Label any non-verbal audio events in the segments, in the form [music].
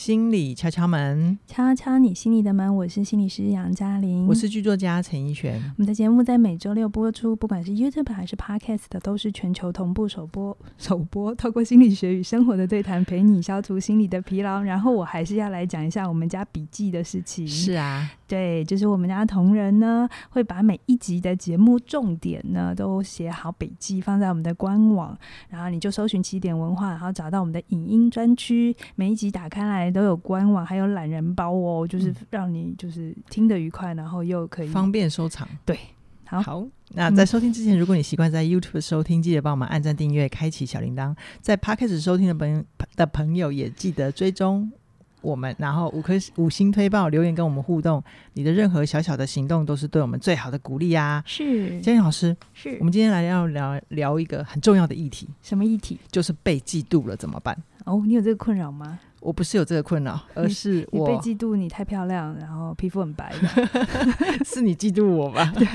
心理敲敲门，敲敲你心里的门。我是心理师杨嘉玲，我是剧作家陈奕璇。我们的节目在每周六播出，不管是 YouTube 还是 Podcast 的，都是全球同步首播。[laughs] 首播透过心理学与生活的对谈，陪你消除心理的疲劳。然后我还是要来讲一下我们家笔记的事情。是啊，对，就是我们家同仁呢，会把每一集的节目重点呢都写好笔记，放在我们的官网。然后你就搜寻起点文化，然后找到我们的影音专区，每一集打开来。都有官网，还有懒人包哦，就是让你就是听得愉快，然后又可以方便收藏。对，好，好。那在收听之前，嗯、如果你习惯在 YouTube 收听，记得帮我们按赞、订阅、开启小铃铛。在 Podcast 收听的朋的朋友也记得追踪我们，然后五颗五星推报，留言跟我们互动。你的任何小小的行动都是对我们最好的鼓励啊！是，嘉颖老师，是我们今天来要聊聊一个很重要的议题。什么议题？就是被嫉妒了怎么办？哦，你有这个困扰吗？我不是有这个困扰，而是我被嫉妒。你太漂亮，然后皮肤很白，[laughs] 是你嫉妒我吧？[laughs] 对，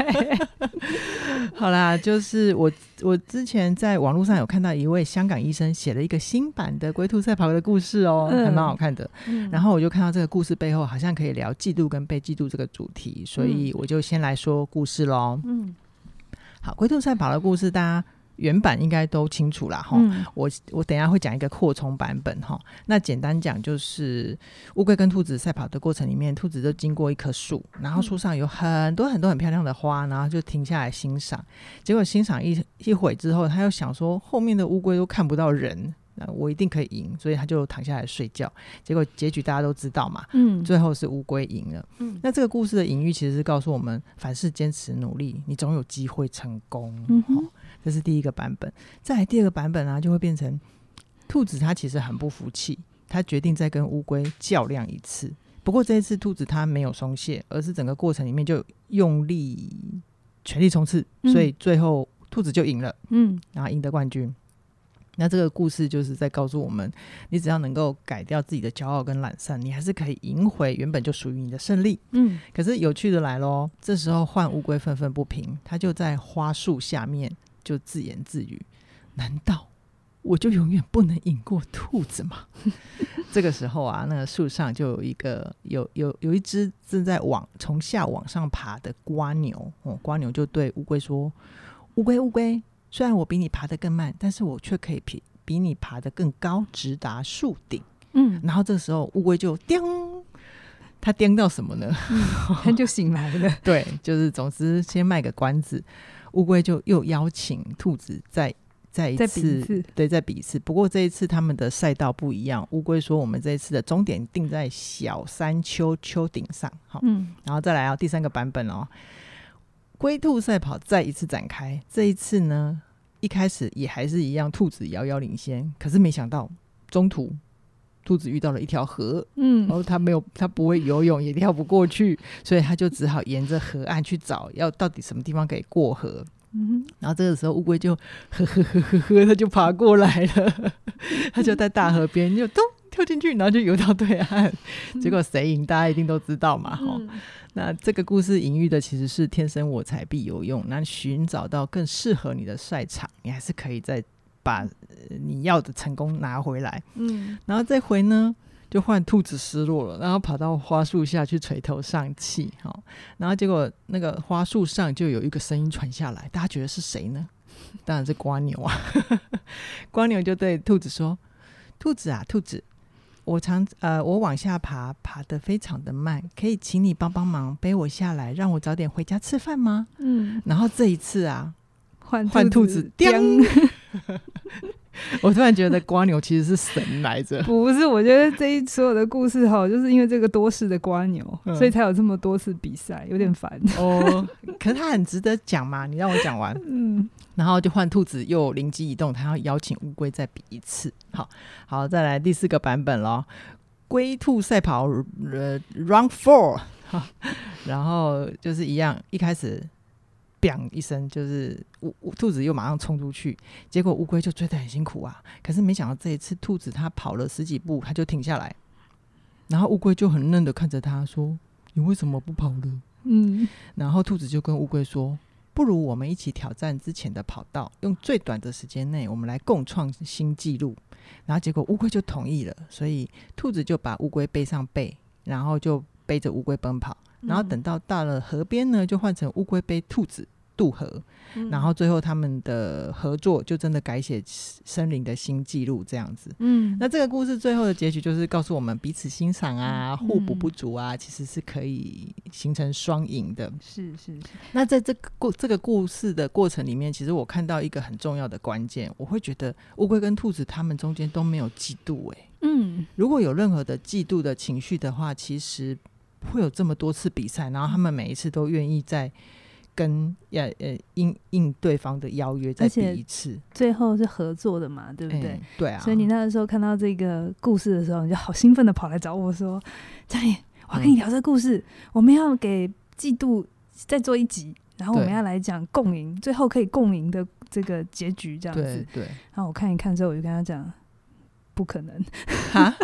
[laughs] 好啦，就是我我之前在网络上有看到一位香港医生写了一个新版的龟兔赛跑的故事哦，嗯、还蛮好看的。嗯、然后我就看到这个故事背后好像可以聊嫉妒跟被嫉妒这个主题，所以我就先来说故事喽。嗯，好，龟兔赛跑的故事大家。原版应该都清楚啦。哈、嗯，我我等一下会讲一个扩充版本哈。那简单讲就是乌龟跟兔子赛跑的过程里面，兔子就经过一棵树，然后树上有很多很多很漂亮的花，然后就停下来欣赏。结果欣赏一一会之后，他又想说后面的乌龟都看不到人，那我一定可以赢，所以他就躺下来睡觉。结果结局大家都知道嘛，嗯，最后是乌龟赢了。嗯，那这个故事的隐喻其实是告诉我们，凡事坚持努力，你总有机会成功。嗯哼。这是第一个版本，再来第二个版本啊，就会变成兔子，它其实很不服气，它决定再跟乌龟较量一次。不过这一次兔子它没有松懈，而是整个过程里面就用力全力冲刺，所以最后兔子就赢了，嗯，然后赢得冠军。那这个故事就是在告诉我们，你只要能够改掉自己的骄傲跟懒散，你还是可以赢回原本就属于你的胜利。嗯，可是有趣的来喽，这时候换乌龟愤愤不平，它就在花树下面。就自言自语：“难道我就永远不能赢过兔子吗？” [laughs] 这个时候啊，那个树上就有一个有有有一只正在往从下往上爬的瓜牛哦，瓜牛就对乌龟说：“乌龟乌龟，虽然我比你爬得更慢，但是我却可以比比你爬得更高，直达树顶。”嗯，然后这个时候乌龟就叮，它颠到什么呢？它、嗯、就醒来了。[laughs] 对，就是总之先卖个关子。乌龟就又邀请兔子再再一次，一次，对，再比一次。不过这一次他们的赛道不一样。乌龟说：“我们这一次的终点定在小山丘丘顶上。”好，嗯，然后再来啊，第三个版本哦，龟兔赛跑再一次展开。这一次呢，一开始也还是一样，兔子遥遥领先。可是没想到中途兔子遇到了一条河，嗯，然后它没有，它不会游泳，也跳不过去，所以它就只好沿着河岸去找，要到底什么地方可以过河。嗯哼，然后这个时候乌龟就呵呵呵呵呵，它就爬过来了，[laughs] 它就在大河边就咚跳进去，然后就游到对岸。结果谁赢，大家一定都知道嘛，哈、嗯。那这个故事隐喻的其实是天生我材必有用，那寻找到更适合你的赛场，你还是可以在。把你要的成功拿回来，嗯，然后这回呢，就换兔子失落了，然后跑到花树下去垂头丧气，哈，然后结果那个花树上就有一个声音传下来，大家觉得是谁呢？当然是瓜牛啊，[laughs] 瓜牛就对兔子说：“兔子啊，兔子，我常呃，我往下爬，爬得非常的慢，可以请你帮帮忙背我下来，让我早点回家吃饭吗？”嗯，然后这一次啊，换换兔子叮。[laughs] [laughs] 我突然觉得瓜牛其实是神来着，不是？我觉得这一所有的故事哈，就是因为这个多事的瓜牛，嗯、所以才有这么多次比赛，有点烦哦。可是他很值得讲嘛，你让我讲完，[laughs] 嗯，然后就换兔子又灵机一动，他要邀请乌龟再比一次。好好，再来第四个版本咯，龟兔赛跑呃 Round Four，[laughs] 然后就是一样，一开始。砰一声，就是乌乌兔子又马上冲出去，结果乌龟就追得很辛苦啊。可是没想到这一次兔子它跑了十几步，它就停下来，然后乌龟就很愣的看着它说：“你为什么不跑了？”嗯，然后兔子就跟乌龟说：“不如我们一起挑战之前的跑道，用最短的时间内，我们来共创新纪录。然后结果乌龟就同意了，所以兔子就把乌龟背上背，然后就背着乌龟奔跑。然后等到到了河边呢，就换成乌龟背兔子。渡河，然后最后他们的合作就真的改写森林的新纪录，这样子。嗯，那这个故事最后的结局就是告诉我们，彼此欣赏啊，互补不足啊，其实是可以形成双赢的。是是是。那在这个故这个故事的过程里面，其实我看到一个很重要的关键，我会觉得乌龟跟兔子他们中间都没有嫉妒。哎，嗯，如果有任何的嫉妒的情绪的话，其实会有这么多次比赛，然后他们每一次都愿意在。跟要呃应应对方的邀约再比一次，最后是合作的嘛，对不对？欸、对啊。所以你那个时候看到这个故事的时候，你就好兴奋的跑来找我说：“佳玲，我要跟你聊这个故事，嗯、我们要给季度再做一集，然后我们要来讲共赢，最后可以共赢的这个结局这样子。对”对。然后我看一看之后，我就跟他讲：“不可能哈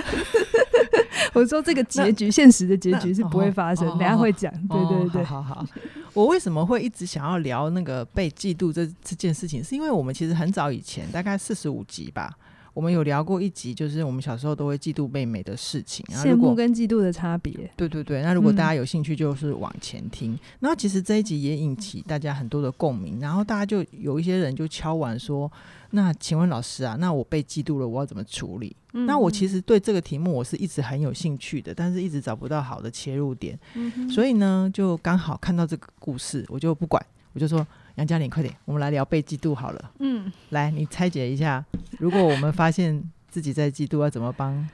[laughs] 我说这个结局，现实的结局是不会发生，等下会讲。对对对，好好好。我为什么会一直想要聊那个被嫉妒这这件事情？是因为我们其实很早以前，大概四十五集吧。我们有聊过一集，就是我们小时候都会嫉妒妹妹的事情，羡慕跟嫉妒的差别。对对对，那如果大家有兴趣，就是往前听。那、嗯、其实这一集也引起大家很多的共鸣，然后大家就有一些人就敲完说：“那请问老师啊，那我被嫉妒了，我要怎么处理？”嗯、那我其实对这个题目我是一直很有兴趣的，但是一直找不到好的切入点，嗯、所以呢，就刚好看到这个故事，我就不管，我就说。杨嘉玲，快点，我们来聊被嫉妒好了。嗯，来，你拆解一下，如果我们发现自己在嫉妒，要怎么帮？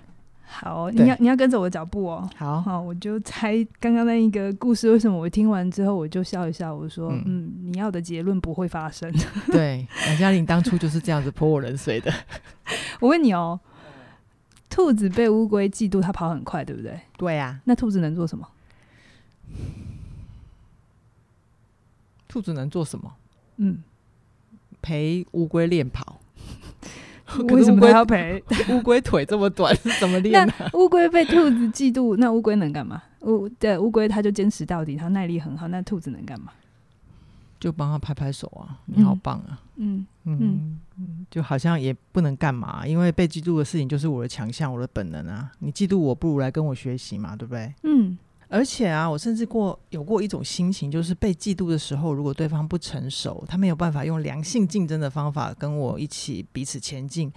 好，你要你要跟着我的脚步哦。好，好，我就猜刚刚那一个故事，为什么我听完之后我就笑一笑，我说，嗯，嗯，你要的结论不会发生。[laughs] [laughs] 对，杨嘉玲当初就是这样子泼我冷水的。[laughs] 我问你哦，兔子被乌龟嫉妒，它跑很快，对不对？对呀、啊。那兔子能做什么？兔子能做什么？嗯，陪乌龟练跑。[laughs] 为什么要陪？[laughs] 乌龟腿这么短，是 [laughs] 怎么练的？乌龟被兔子嫉妒，那乌龟能干嘛？乌对乌龟，它就坚持到底，它耐力很好。那兔子能干嘛？就帮它拍拍手啊！你好棒啊！嗯嗯嗯，就好像也不能干嘛，因为被嫉妒的事情就是我的强项，我的本能啊！你嫉妒我，不如来跟我学习嘛，对不对？嗯。而且啊，我甚至过有过一种心情，就是被嫉妒的时候，如果对方不成熟，他没有办法用良性竞争的方法跟我一起彼此前进，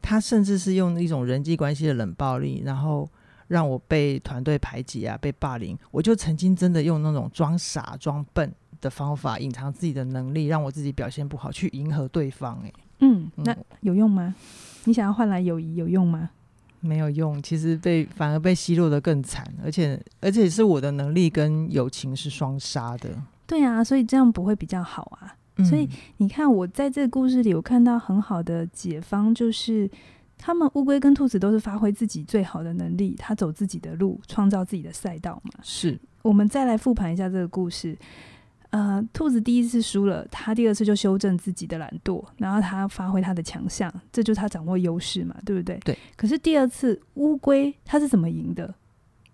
他甚至是用一种人际关系的冷暴力，然后让我被团队排挤啊，被霸凌。我就曾经真的用那种装傻装笨的方法，隐藏自己的能力，让我自己表现不好，去迎合对方。哎，嗯，那有用吗？你想要换来友谊，有用吗？没有用，其实被反而被奚落的更惨，而且而且是我的能力跟友情是双杀的。对啊，所以这样不会比较好啊。嗯、所以你看，我在这个故事里，我看到很好的解方，就是他们乌龟跟兔子都是发挥自己最好的能力，他走自己的路，创造自己的赛道嘛。是，我们再来复盘一下这个故事。呃，兔子第一次输了，他第二次就修正自己的懒惰，然后他发挥他的强项，这就是他掌握优势嘛，对不对？对。可是第二次乌龟他是怎么赢的？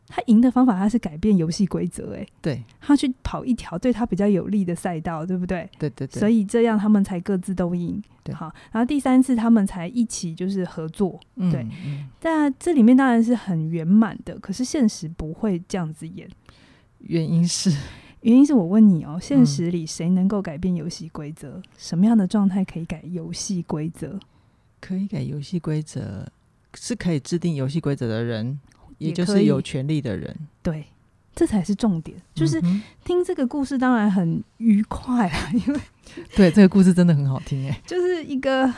他赢的方法他是改变游戏规则，哎，对，他去跑一条对他比较有利的赛道，对不对？对对对。所以这样他们才各自都赢。对。好，然后第三次他们才一起就是合作，嗯、对。嗯、但这里面当然是很圆满的，可是现实不会这样子演，原因是。原因是我问你哦，现实里谁能够改变游戏规则？嗯、什么样的状态可以改游戏规则？可以改游戏规则，是可以制定游戏规则的人，也就是有权利的人。对，这才是重点。就是听这个故事当然很愉快啊，[laughs] 因为对这个故事真的很好听哎，就是一个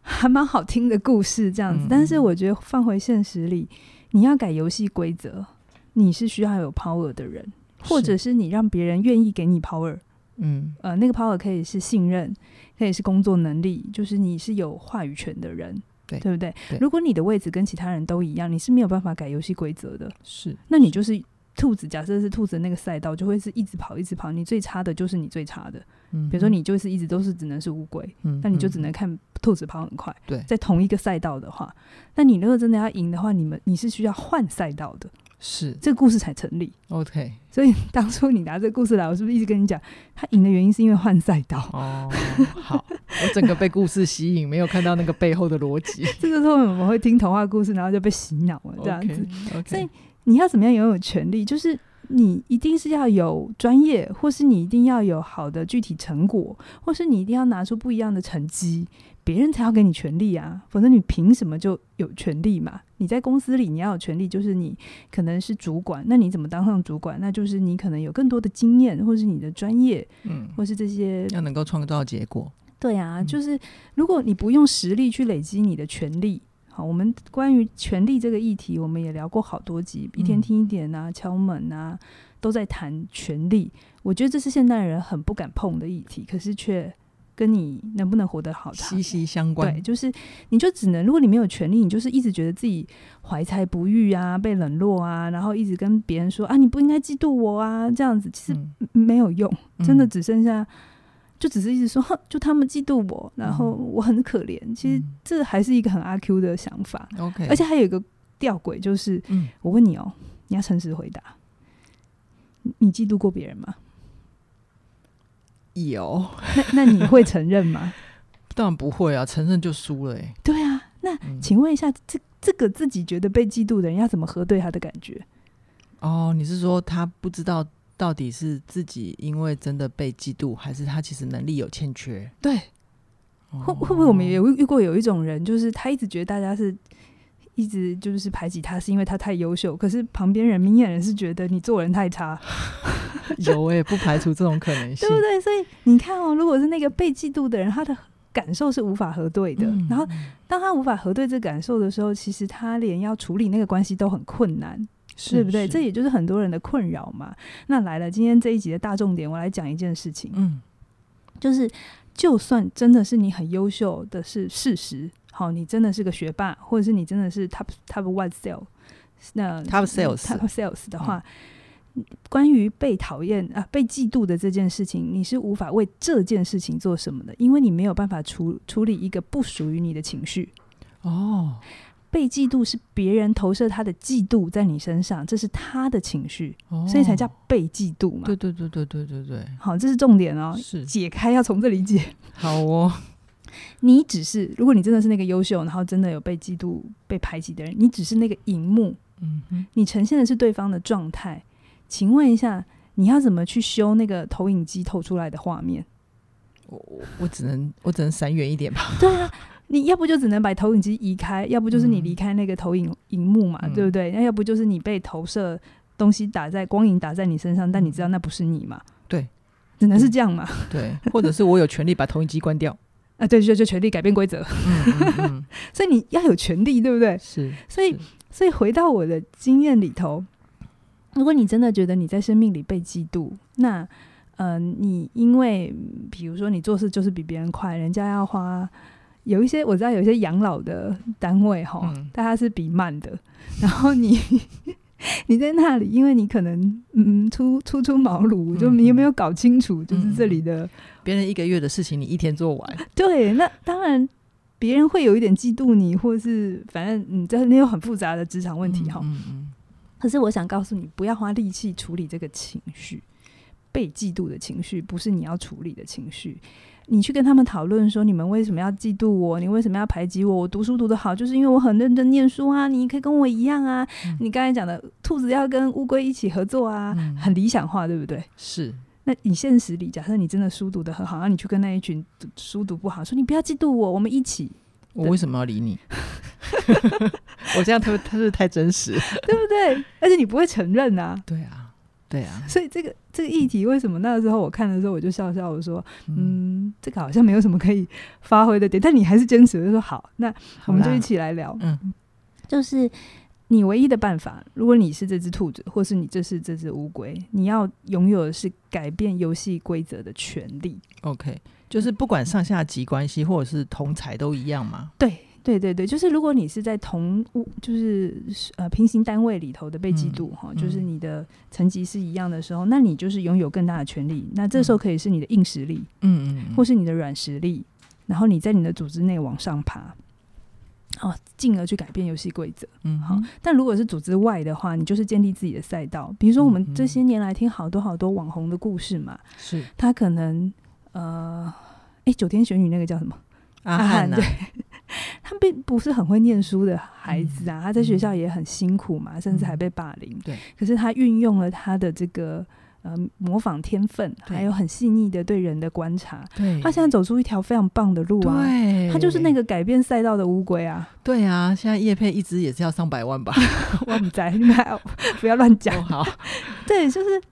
还蛮好听的故事这样子。嗯、但是我觉得放回现实里，你要改游戏规则，你是需要有 power 的人。或者是你让别人愿意给你 power，嗯，呃，那个 power 可以是信任，可以是工作能力，就是你是有话语权的人，对，对不对？对。如果你的位置跟其他人都一样，你是没有办法改游戏规则的，是。那你就是兔子，假设是兔子的那个赛道，就会是一直跑，一直跑。你最差的就是你最差的，嗯。比如说你就是一直都是只能是乌龟，嗯，那你就只能看兔子跑很快，对。在同一个赛道的话，那你如果真的要赢的话，你们你是需要换赛道的。是这个故事才成立。OK，所以当初你拿这个故事来，我是不是一直跟你讲，他赢的原因是因为换赛道？哦，好，我整个被故事吸引，没有看到那个背后的逻辑。[laughs] 这个时候我们会听童话故事，然后就被洗脑了，这样子。Okay, okay. 所以你要怎么样拥有权利？就是你一定是要有专业，或是你一定要有好的具体成果，或是你一定要拿出不一样的成绩。别人才要给你权利啊，否则你凭什么就有权利嘛？你在公司里你要有权利，就是你可能是主管，那你怎么当上主管？那就是你可能有更多的经验，或是你的专业，嗯，或是这些要能够创造结果。对啊，就是如果你不用实力去累积你的权利，好，我们关于权利这个议题，我们也聊过好多集，一天听一点啊，敲门啊，都在谈权利。我觉得这是现代人很不敢碰的议题，可是却。跟你能不能活得好息息相关。对，就是你就只能，如果你没有权利，你就是一直觉得自己怀才不遇啊，被冷落啊，然后一直跟别人说啊，你不应该嫉妒我啊，这样子其实没有用，嗯、真的只剩下就只是一直说，就他们嫉妒我，然后我很可怜。嗯、其实这还是一个很阿 Q 的想法。OK，而且还有一个吊诡，就是、嗯、我问你哦，你要诚实回答，你嫉妒过别人吗？有，那 [laughs] 那你会承认吗？[laughs] 当然不会啊，承认就输了哎、欸。对啊，那、嗯、请问一下，这这个自己觉得被嫉妒的人要怎么核对他的感觉？哦，你是说他不知道到底是自己因为真的被嫉妒，还是他其实能力有欠缺？对，哦、会会不会我们也有遇过有一种人，就是他一直觉得大家是一直就是排挤他，是因为他太优秀，可是旁边人明眼人是觉得你做人太差。[laughs] [laughs] 有，我也不排除这种可能性，对不对？所以你看哦，如果是那个被嫉妒的人，他的感受是无法核对的。嗯、然后，当他无法核对这感受的时候，其实他连要处理那个关系都很困难，是对不对？这也就是很多人的困扰嘛。那来了，今天这一集的大重点，我来讲一件事情。嗯，就是就算真的是你很优秀的是事实，好，你真的是个学霸，或者是你真的是 top top one sale，那 top sales top sales 的话。嗯关于被讨厌啊、被嫉妒的这件事情，你是无法为这件事情做什么的，因为你没有办法处处理一个不属于你的情绪。哦，被嫉妒是别人投射他的嫉妒在你身上，这是他的情绪，哦、所以才叫被嫉妒嘛。对对对对对对对。好，这是重点哦。是解开要从这里解。好哦，你只是如果你真的是那个优秀，然后真的有被嫉妒、被排挤的人，你只是那个荧幕。嗯哼，你呈现的是对方的状态。请问一下，你要怎么去修那个投影机投出来的画面？我我我只能我只能闪远一点吧。[laughs] 对啊，你要不就只能把投影机移开，要不就是你离开那个投影荧幕嘛，嗯、对不对？那要不就是你被投射东西打在光影打在你身上，但你知道那不是你嘛？对，只能是这样嘛？对，或者是我有权利把投影机关掉啊？对，就就权利改变规则。[laughs] 所以你要有权利，对不对？是。所以所以回到我的经验里头。如果你真的觉得你在生命里被嫉妒，那，嗯、呃，你因为比如说你做事就是比别人快，人家要花有一些我知道有一些养老的单位哈，大家、嗯、是比慢的，[laughs] 然后你 [laughs] 你在那里，因为你可能嗯初初出茅庐，就你有没有搞清楚，就是这里的别人一个月的事情你一天做完，[laughs] 对，那当然别人会有一点嫉妒你，或是反正你这你有很复杂的职场问题哈。嗯嗯可是我想告诉你，不要花力气处理这个情绪，被嫉妒的情绪不是你要处理的情绪。你去跟他们讨论说，你们为什么要嫉妒我？你为什么要排挤我？我读书读得好，就是因为我很认真念书啊！你可以跟我一样啊！嗯、你刚才讲的兔子要跟乌龟一起合作啊，嗯、很理想化，对不对？是。那你现实里，假设你真的书读得很好，那你去跟那一群书读不好说，你不要嫉妒我，我们一起。我为什么要理你？[laughs] 我这样他他是太真实，[laughs] 对不对？而且你不会承认啊。对啊，对啊。所以这个这个议题为什么那个时候我看的时候我就笑笑，我说嗯，嗯，这个好像没有什么可以发挥的点，但你还是坚持，我就说好，那我们就一起来聊。嗯，就是你唯一的办法，如果你是这只兔子，或是你这是这只乌龟，你要拥有的是改变游戏规则的权利。OK。就是不管上下级关系或者是同才都一样吗？对对对对，就是如果你是在同就是呃平行单位里头的被嫉妒哈，嗯、就是你的层级是一样的时候，嗯、那你就是拥有更大的权利。那这时候可以是你的硬实力，嗯嗯，或是你的软实力，然后你在你的组织内往上爬。哦，进而去改变游戏规则。嗯，好。但如果是组织外的话，你就是建立自己的赛道。比如说，我们这些年来听好多好多网红的故事嘛，是他可能呃，哎，九天玄女那个叫什么？阿汉、啊，对，[laughs] 他并不是很会念书的孩子啊，嗯、他在学校也很辛苦嘛，嗯、甚至还被霸凌。对，可是他运用了他的这个。呃，模仿天分，还有很细腻的对人的观察，对，他现在走出一条非常棒的路啊！对，他就是那个改变赛道的乌龟啊！对啊，现在叶佩一直也是要上百万吧？我不在，你们不要乱讲。好，对，就是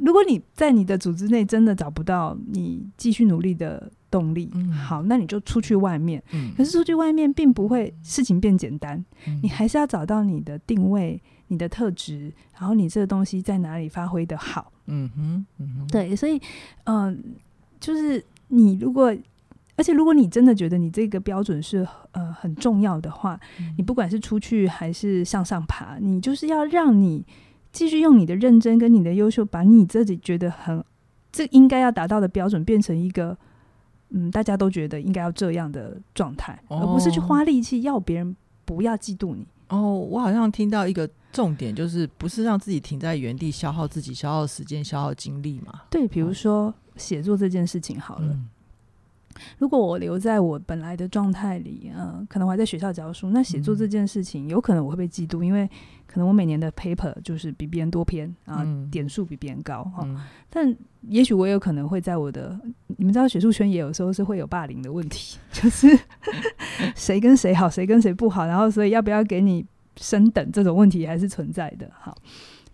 如果你在你的组织内真的找不到你继续努力的动力，嗯、好，那你就出去外面。嗯、可是出去外面并不会事情变简单，嗯、你还是要找到你的定位。你的特质，然后你这个东西在哪里发挥的好？嗯哼，嗯哼，对，所以，嗯、呃，就是你如果，而且如果你真的觉得你这个标准是呃很重要的话，嗯、你不管是出去还是向上爬，你就是要让你继续用你的认真跟你的优秀，把你自己觉得很这应该要达到的标准变成一个嗯大家都觉得应该要这样的状态，哦、而不是去花力气要别人不要嫉妒你。哦，我好像听到一个。重点就是不是让自己停在原地，消耗自己、消耗时间、消耗精力嘛？对，比如说写作这件事情好了，嗯、如果我留在我本来的状态里，嗯、呃，可能我还在学校教书，那写作这件事情、嗯、有可能我会被嫉妒，因为可能我每年的 paper 就是比别人多篇啊，点数比别人高哈。嗯、但也许我也有可能会在我的，你们知道学术圈也有时候是会有霸凌的问题，[laughs] 就是 [laughs] 谁跟谁好，谁跟谁不好，然后所以要不要给你？升等这种问题还是存在的。好，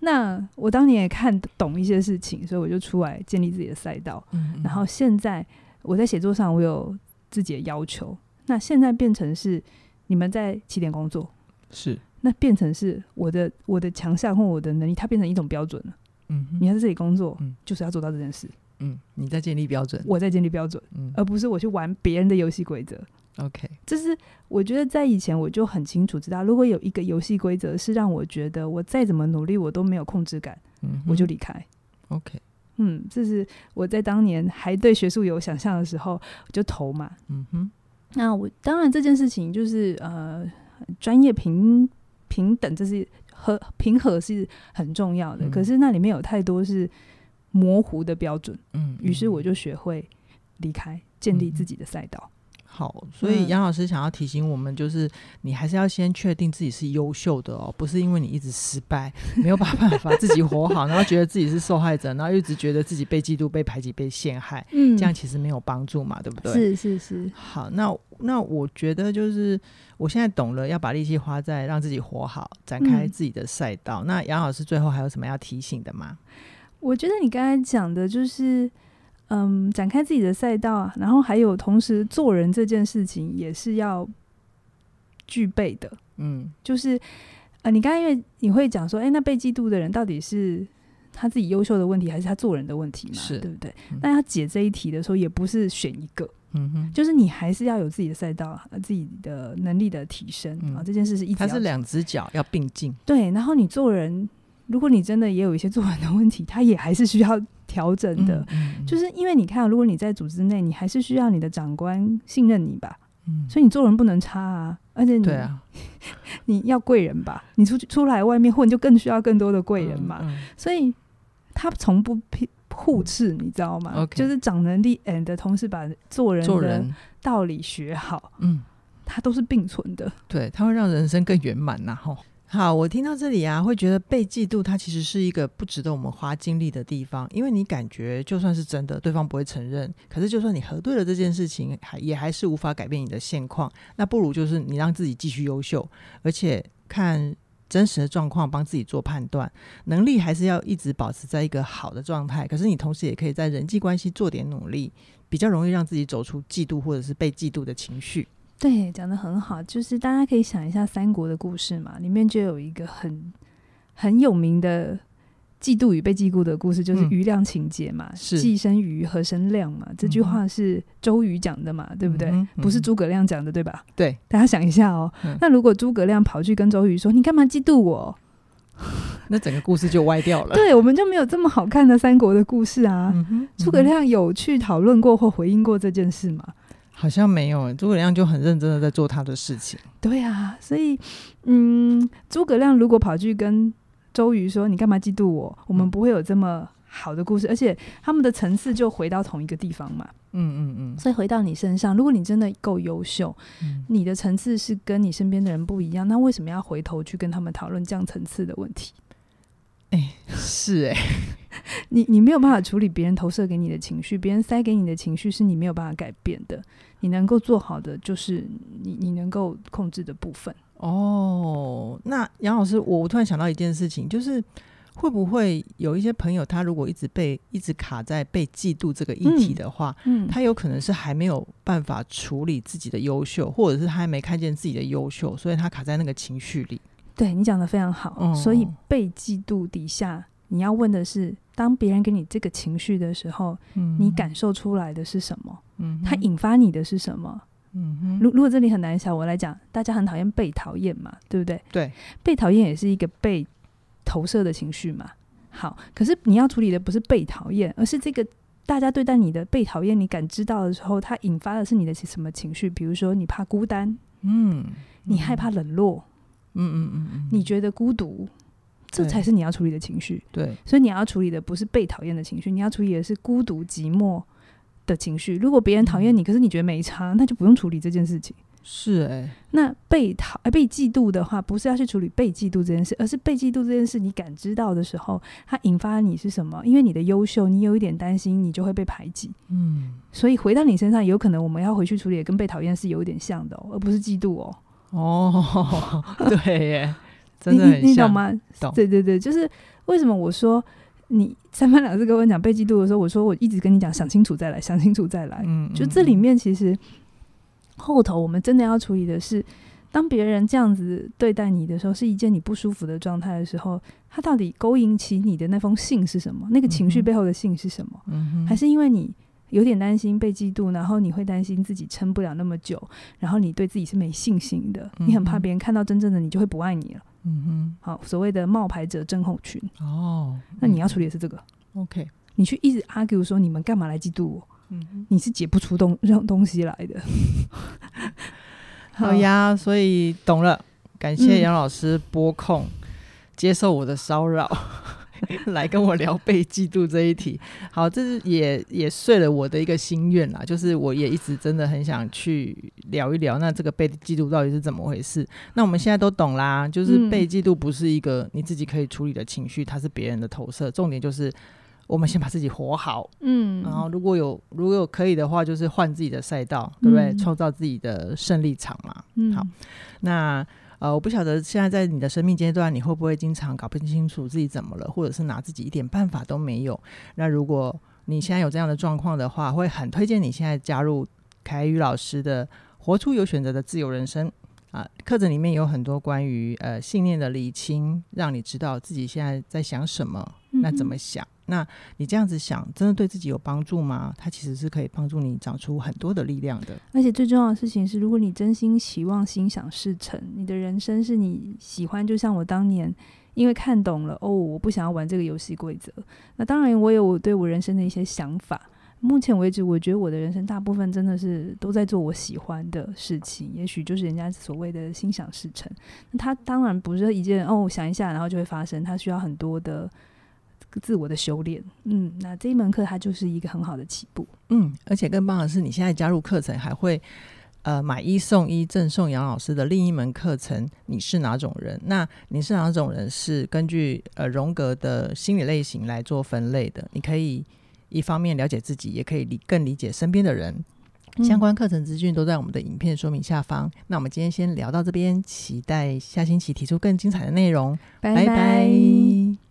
那我当年也看懂一些事情，所以我就出来建立自己的赛道。嗯嗯，然后现在我在写作上，我有自己的要求。那现在变成是你们在起点工作，是那变成是我的我的强项或我的能力，它变成一种标准了。嗯，你要在这里工作，嗯，就是要做到这件事。嗯，你在建立标准，我在建立标准，嗯，而不是我去玩别人的游戏规则。OK，就是我觉得在以前我就很清楚知道，如果有一个游戏规则是让我觉得我再怎么努力我都没有控制感，嗯，我就离开。OK，嗯，这是我在当年还对学术有想象的时候我就投嘛。嗯哼，那我当然这件事情就是呃专业平平等，这是和平和是很重要的。嗯，可是那里面有太多是模糊的标准，嗯，于是我就学会离开，建立自己的赛道。好，所以杨老师想要提醒我们，就是你还是要先确定自己是优秀的哦，不是因为你一直失败，没有办法自己活好，然后觉得自己是受害者，然后一直觉得自己被嫉妒、被排挤、被陷害，嗯，这样其实没有帮助嘛，对不对？是是是。好，那那我觉得就是我现在懂了，要把力气花在让自己活好，展开自己的赛道。嗯，那杨老师最后还有什么要提醒的吗？我觉得你刚才讲的就是。嗯，展开自己的赛道啊，然后还有同时做人这件事情也是要具备的。嗯，就是呃，你刚才因为你会讲说，哎，那被嫉妒的人到底是他自己优秀的问题，还是他做人的问题嘛？是，对不对？嗯，但要解这一题的时候，也不是选一个，嗯哼，就是你还是要有自己的赛道，自己的能力的提升，嗯，啊。这件事是一，它是两只脚要并进。对，然后你做人，如果你真的也有一些做人的问题，他也还是需要。调整的，嗯嗯、就是因为你看，如果你在组织内，你还是需要你的长官信任你吧，嗯，所以你做人不能差啊，而且你对啊，[laughs] 你要贵人吧，你出去出来外面混，就更需要更多的贵人嘛，所以他从不互斥，你知道吗？就是长能力，and 的同时把做人的道理学好，嗯，他都是并存的，对，他会让人生更圆满呐，吼。好，我听到这里啊，会觉得被嫉妒，它其实是一个不值得我们花精力的地方，因为你感觉就算是真的，对方不会承认。可是，就算你核对了这件事情，还也还是无法改变你的现况。那不如就是你让自己继续优秀，而且看真实的状况，帮自己做判断，能力还是要一直保持在一个好的状态。可是，你同时也可以在人际关系做点努力，比较容易让自己走出嫉妒或者是被嫉妒的情绪。对，讲得很好，就是大家可以想一下三国的故事嘛，里面就有一个很很有名的嫉妒与被嫉妒的故事，就是瑜亮情节嘛，是“既生瑜，何生亮”嘛，这句话是周瑜讲的嘛，对不对？嗯、不是诸葛亮讲的，对吧？对，大家想一下哦。嗯、那如果诸葛亮跑去跟周瑜说：“你干嘛嫉妒我？[laughs] ”那整个故事就歪掉了。[laughs] 对，我们就没有这么好看的三国的故事啊。诸、葛亮有去讨论过或回应过这件事吗？好像没有，诸葛亮就很认真的在做他的事情。对啊，所以，嗯，诸葛亮如果跑去跟周瑜说：“你干嘛嫉妒我？”我们不会有这么好的故事，而且他们的层次就回到同一个地方嘛。嗯嗯嗯。所以回到你身上，如果你真的够优秀，嗯、你的层次是跟你身边的人不一样，那为什么要回头去跟他们讨论这样层次的问题？哎，是哎、[laughs] 欸，你你没有办法处理别人投射给你的情绪，别人塞给你的情绪是你没有办法改变的。你能够做好的就是你你能够控制的部分。哦，那杨老师，我我突然想到一件事情，就是会不会有一些朋友，他如果一直被一直卡在被嫉妒这个议题的话，嗯，嗯，他有可能是还没有办法处理自己的优秀，或者是他还没看见自己的优秀，所以他卡在那个情绪里。对，你讲的非常好，哦，所以被嫉妒底下，你要问的是，当别人给你这个情绪的时候，嗯，你感受出来的是什么？嗯，它引发你的是什么？嗯哼，如如果这里很难想，我来讲，大家很讨厌被讨厌嘛，对不对？对，被讨厌也是一个被投射的情绪嘛。好，可是你要处理的不是被讨厌，而是这个大家对待你的被讨厌，你感知到的时候，它引发的是你的什么情绪？比如说，你怕孤单，嗯，你害怕冷落。嗯嗯嗯嗯，你觉得孤独，这才是你要处理的情绪。对，所以你要处理的不是被讨厌的情绪，你要处理的是孤独寂寞的情绪。如果别人讨厌你，可是你觉得没差，那就不用处理这件事情。是哎、欸，那被讨被嫉妒的话，不是要去处理被嫉妒这件事，而是被嫉妒这件事，你感知到的时候，它引发你是什么？因为你的优秀，你有一点担心，你就会被排挤。嗯，所以回到你身上，有可能我们要回去处理，跟被讨厌是有一点像的哦，而不是嫉妒哦。哦，[laughs] 对耶，真的你，你懂吗？懂。对对对，就是为什么我说你三番两次跟我讲被嫉妒的时候，我说我一直跟你讲想清楚再来，想清楚再来。嗯，就这里面其实后头我们真的要处理的是，当别人这样子对待你的时候，是一件你不舒服的状态的时候，他到底勾引起你的那封信是什么？那个情绪背后的信是什么？嗯哼，还是因为你？有点担心被嫉妒，然后你会担心自己撑不了那么久，然后你对自己是没信心的，嗯、你很怕别人看到真正的你就会不爱你了。嗯哼，好，所谓的冒牌者症候群。哦，那你要处理的是这个。OK，你去一直 argue 说你们干嘛来嫉妒我？嗯哼，你是解不出东这种东西来的。[laughs] 好呀，所以懂了，感谢杨老师播控、嗯、接受我的骚扰。[laughs] 来跟我聊被嫉妒这一题，好，这是也也遂了我的一个心愿啦，就是我也一直真的很想去聊一聊，那这个被嫉妒到底是怎么回事？那我们现在都懂啦，就是被嫉妒不是一个你自己可以处理的情绪，它是别人的投射。重点就是我们先把自己活好，嗯，然后如果有如果有可以的话，就是换自己的赛道，对不对？创造自己的胜利场嘛。嗯，好，那。呃，我不晓得现在在你的生命阶段，你会不会经常搞不清楚自己怎么了，或者是拿自己一点办法都没有？那如果你现在有这样的状况的话，会很推荐你现在加入凯宇老师的《活出有选择的自由人生》啊，课程里面有很多关于呃信念的理清，让你知道自己现在在想什么，那怎么想。嗯那你这样子想，真的对自己有帮助吗？它其实是可以帮助你长出很多的力量的。而且最重要的事情是，如果你真心期望心想事成，你的人生是你喜欢，就像我当年因为看懂了哦，我不想要玩这个游戏规则。那当然，我有我对我人生的一些想法。目前为止，我觉得我的人生大部分真的是都在做我喜欢的事情，也许就是人家所谓的心想事成。那它当然不是一件哦，想一下然后就会发生，它需要很多的。自我的修炼，嗯，那这一门课它就是一个很好的起步，嗯，而且更棒的是，你现在加入课程还会，呃，买一送一赠送杨老师的另一门课程。你是哪种人？那你是哪种人？是根据呃荣格的心理类型来做分类的。你可以一方面了解自己，也可以理更理解身边的人。相关课程资讯都在我们的影片说明下方。嗯、那我们今天先聊到这边，期待下星期提出更精彩的内容。拜拜。拜拜。